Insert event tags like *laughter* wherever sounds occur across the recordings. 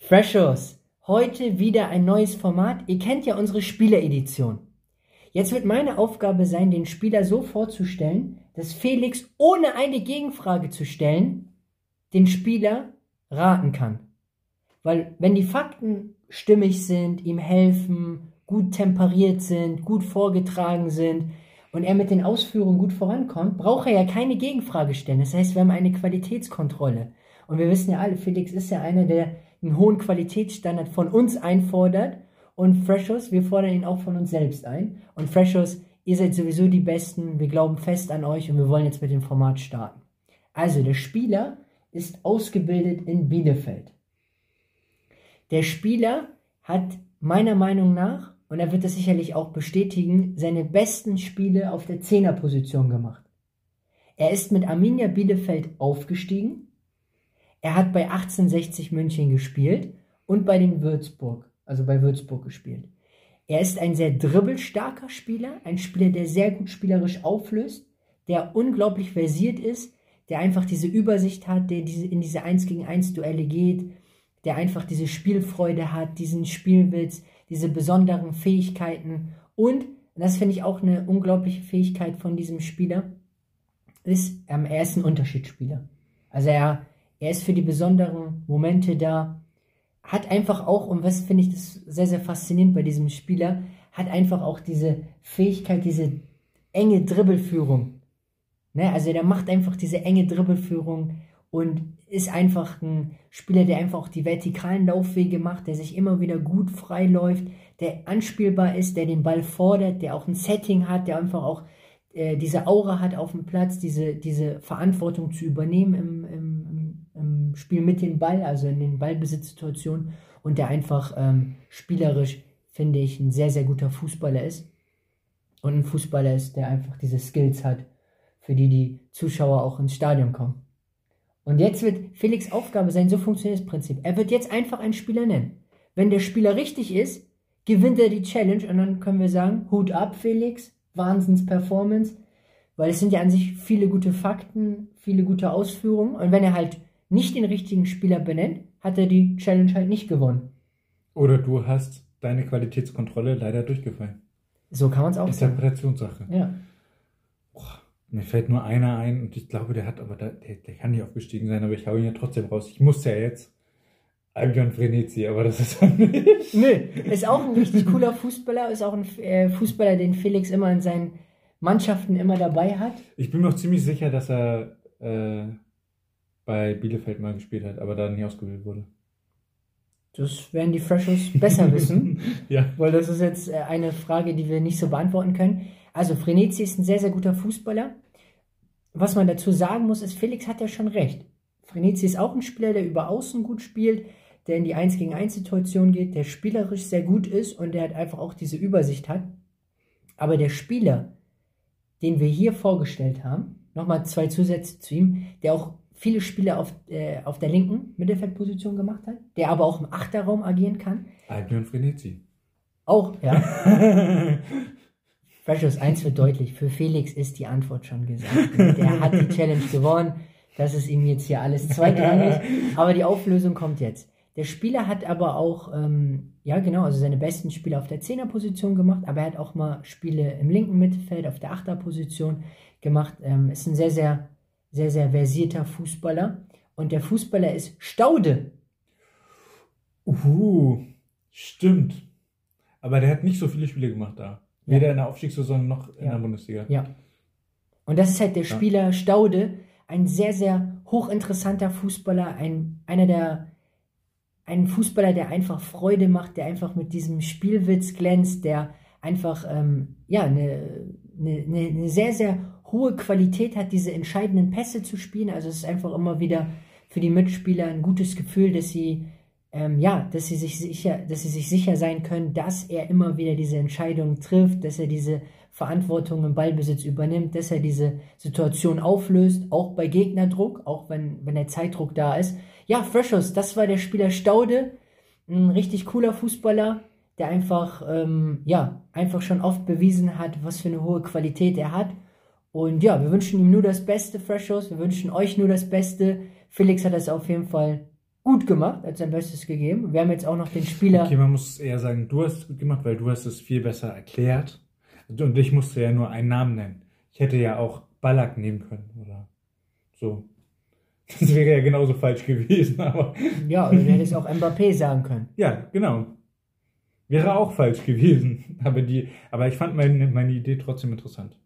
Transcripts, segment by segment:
Freshos, heute wieder ein neues Format. Ihr kennt ja unsere Spieleredition. Jetzt wird meine Aufgabe sein, den Spieler so vorzustellen, dass Felix ohne eine Gegenfrage zu stellen, den Spieler raten kann. Weil wenn die Fakten stimmig sind, ihm helfen, gut temperiert sind, gut vorgetragen sind und er mit den Ausführungen gut vorankommt, braucht er ja keine Gegenfrage stellen. Das heißt, wir haben eine Qualitätskontrolle. Und wir wissen ja alle, Felix ist ja einer, der einen hohen Qualitätsstandard von uns einfordert. Und Freshos, wir fordern ihn auch von uns selbst ein. Und Freshos, ihr seid sowieso die Besten. Wir glauben fest an euch und wir wollen jetzt mit dem Format starten. Also, der Spieler ist ausgebildet in Bielefeld. Der Spieler hat meiner Meinung nach, und er wird das sicherlich auch bestätigen, seine besten Spiele auf der Zehnerposition gemacht. Er ist mit Arminia Bielefeld aufgestiegen. Er hat bei 1860 München gespielt und bei den Würzburg, also bei Würzburg gespielt. Er ist ein sehr dribbelstarker Spieler, ein Spieler, der sehr gut spielerisch auflöst, der unglaublich versiert ist, der einfach diese Übersicht hat, der diese, in diese 1 gegen 1 Duelle geht, der einfach diese Spielfreude hat, diesen Spielwitz, diese besonderen Fähigkeiten und, das finde ich auch eine unglaubliche Fähigkeit von diesem Spieler, ist, ähm, er ist ein Unterschiedsspieler. Also er, er ist für die besonderen Momente da, hat einfach auch, und was finde ich das sehr, sehr faszinierend bei diesem Spieler, hat einfach auch diese Fähigkeit, diese enge Dribbelführung. Ne? Also der macht einfach diese enge Dribbelführung und ist einfach ein Spieler, der einfach auch die vertikalen Laufwege macht, der sich immer wieder gut frei läuft, der anspielbar ist, der den Ball fordert, der auch ein Setting hat, der einfach auch äh, diese Aura hat auf dem Platz, diese, diese Verantwortung zu übernehmen im, Spiel mit dem Ball, also in den Ballbesitzsituationen und der einfach ähm, spielerisch, finde ich, ein sehr, sehr guter Fußballer ist. Und ein Fußballer ist, der einfach diese Skills hat, für die die Zuschauer auch ins Stadion kommen. Und jetzt wird Felix Aufgabe sein, so funktioniert das Prinzip. Er wird jetzt einfach einen Spieler nennen. Wenn der Spieler richtig ist, gewinnt er die Challenge und dann können wir sagen, Hut ab, Felix, Wahnsinns Performance, weil es sind ja an sich viele gute Fakten, viele gute Ausführungen und wenn er halt nicht den richtigen Spieler benennt, hat er die Challenge halt nicht gewonnen. Oder du hast deine Qualitätskontrolle leider durchgefallen. So kann man es auch sagen. Interpretationssache. Ja. Mir fällt nur einer ein und ich glaube, der hat aber, der, der kann nicht aufgestiegen sein, aber ich hau ihn ja trotzdem raus. Ich muss ja jetzt. Albion Frenetzi, aber das ist dann nicht. Nö, ist auch ein richtig cooler Fußballer, ist auch ein äh, Fußballer, den Felix immer in seinen Mannschaften immer dabei hat. Ich bin mir auch ziemlich sicher, dass er äh, bei Bielefeld mal gespielt hat, aber da nie ausgewählt wurde. Das werden die Freshers besser *laughs* wissen. ja. Weil das ist jetzt äh, eine Frage, die wir nicht so beantworten können. Also Frenetzi ist ein sehr, sehr guter Fußballer. Was man dazu sagen muss, ist, Felix hat ja schon recht. Frenetzi ist auch ein Spieler, der über Außen gut spielt, der in die 1 gegen 1 Situation geht, der spielerisch sehr gut ist und der halt einfach auch diese Übersicht hat. Aber der Spieler, den wir hier vorgestellt haben, nochmal zwei Zusätze zu ihm, der auch viele Spiele auf, äh, auf der linken Mittelfeldposition gemacht hat, der aber auch im Achterraum agieren kann. Albion Frenetzi. Auch, ja. *laughs* Precious, eins wird deutlich, für Felix ist die Antwort schon gesagt. Der hat die Challenge gewonnen. Das ist ihm jetzt hier alles zweitrangig. Aber die Auflösung kommt jetzt. Der Spieler hat aber auch, ähm, ja genau, also seine besten Spiele auf der Zehnerposition gemacht, aber er hat auch mal Spiele im linken Mittelfeld, auf der Achterposition gemacht. Ähm, ist ein sehr, sehr, sehr, sehr versierter Fußballer. Und der Fußballer ist Staude. Uh, stimmt. Aber der hat nicht so viele Spiele gemacht da. Weder ja. in der Aufstiegssaison noch in ja. der Bundesliga. Ja. Und das ist halt der Spieler ja. Staude, ein sehr, sehr hochinteressanter Fußballer, ein, einer der, ein Fußballer, der einfach Freude macht, der einfach mit diesem Spielwitz glänzt, der einfach, ähm, ja, eine, eine, eine sehr, sehr hohe Qualität hat, diese entscheidenden Pässe zu spielen. Also es ist einfach immer wieder für die Mitspieler ein gutes Gefühl, dass sie ähm, ja, dass sie sich sicher, dass sie sich sicher sein können, dass er immer wieder diese Entscheidung trifft, dass er diese Verantwortung im Ballbesitz übernimmt, dass er diese Situation auflöst, auch bei Gegnerdruck, auch wenn, wenn der Zeitdruck da ist. Ja, Freshos, das war der Spieler Staude, ein richtig cooler Fußballer, der einfach, ähm, ja, einfach schon oft bewiesen hat, was für eine hohe Qualität er hat. Und ja, wir wünschen ihm nur das Beste, Freshos, wir wünschen euch nur das Beste. Felix hat das auf jeden Fall gut gemacht, hat sein Bestes gegeben. Wir haben jetzt auch noch den Spieler. Okay, man muss eher sagen, du hast es gut gemacht, weil du hast es viel besser erklärt. Und ich musste ja nur einen Namen nennen. Ich hätte ja auch Ballack nehmen können oder so. *laughs* Das wäre ja genauso falsch gewesen, aber. Ja, oder du hättest auch Mbappé sagen können. Ja, genau. Wäre auch falsch gewesen. *laughs* Aber, die, aber ich fand meine, meine Idee trotzdem interessant.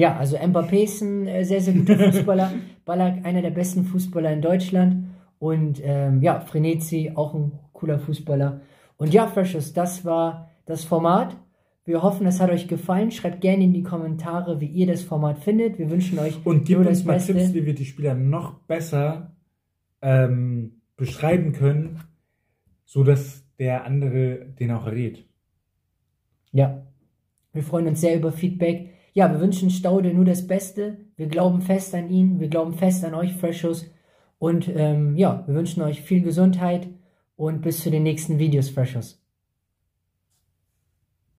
Ja, also Mbappé ist ein äh, sehr, sehr guter Fußballer. *laughs* Ballack, einer der besten Fußballer in Deutschland. Und ähm, ja, Frenetzi, auch ein cooler Fußballer. Und ja, Freshers, das war das Format. Wir hoffen, es hat euch gefallen. Schreibt gerne in die Kommentare, wie ihr das Format findet. Wir wünschen euch Und gebt nur uns das mal Beste. Tipps, wie wir die Spieler noch besser ähm, beschreiben können, sodass der andere den auch errät. Ja, wir freuen uns sehr über Feedback. Ja, wir wünschen Staude nur das Beste. Wir glauben fest an ihn. Wir glauben fest an euch, Freshos. Und ähm, ja, wir wünschen euch viel Gesundheit und bis zu den nächsten Videos, Freshos.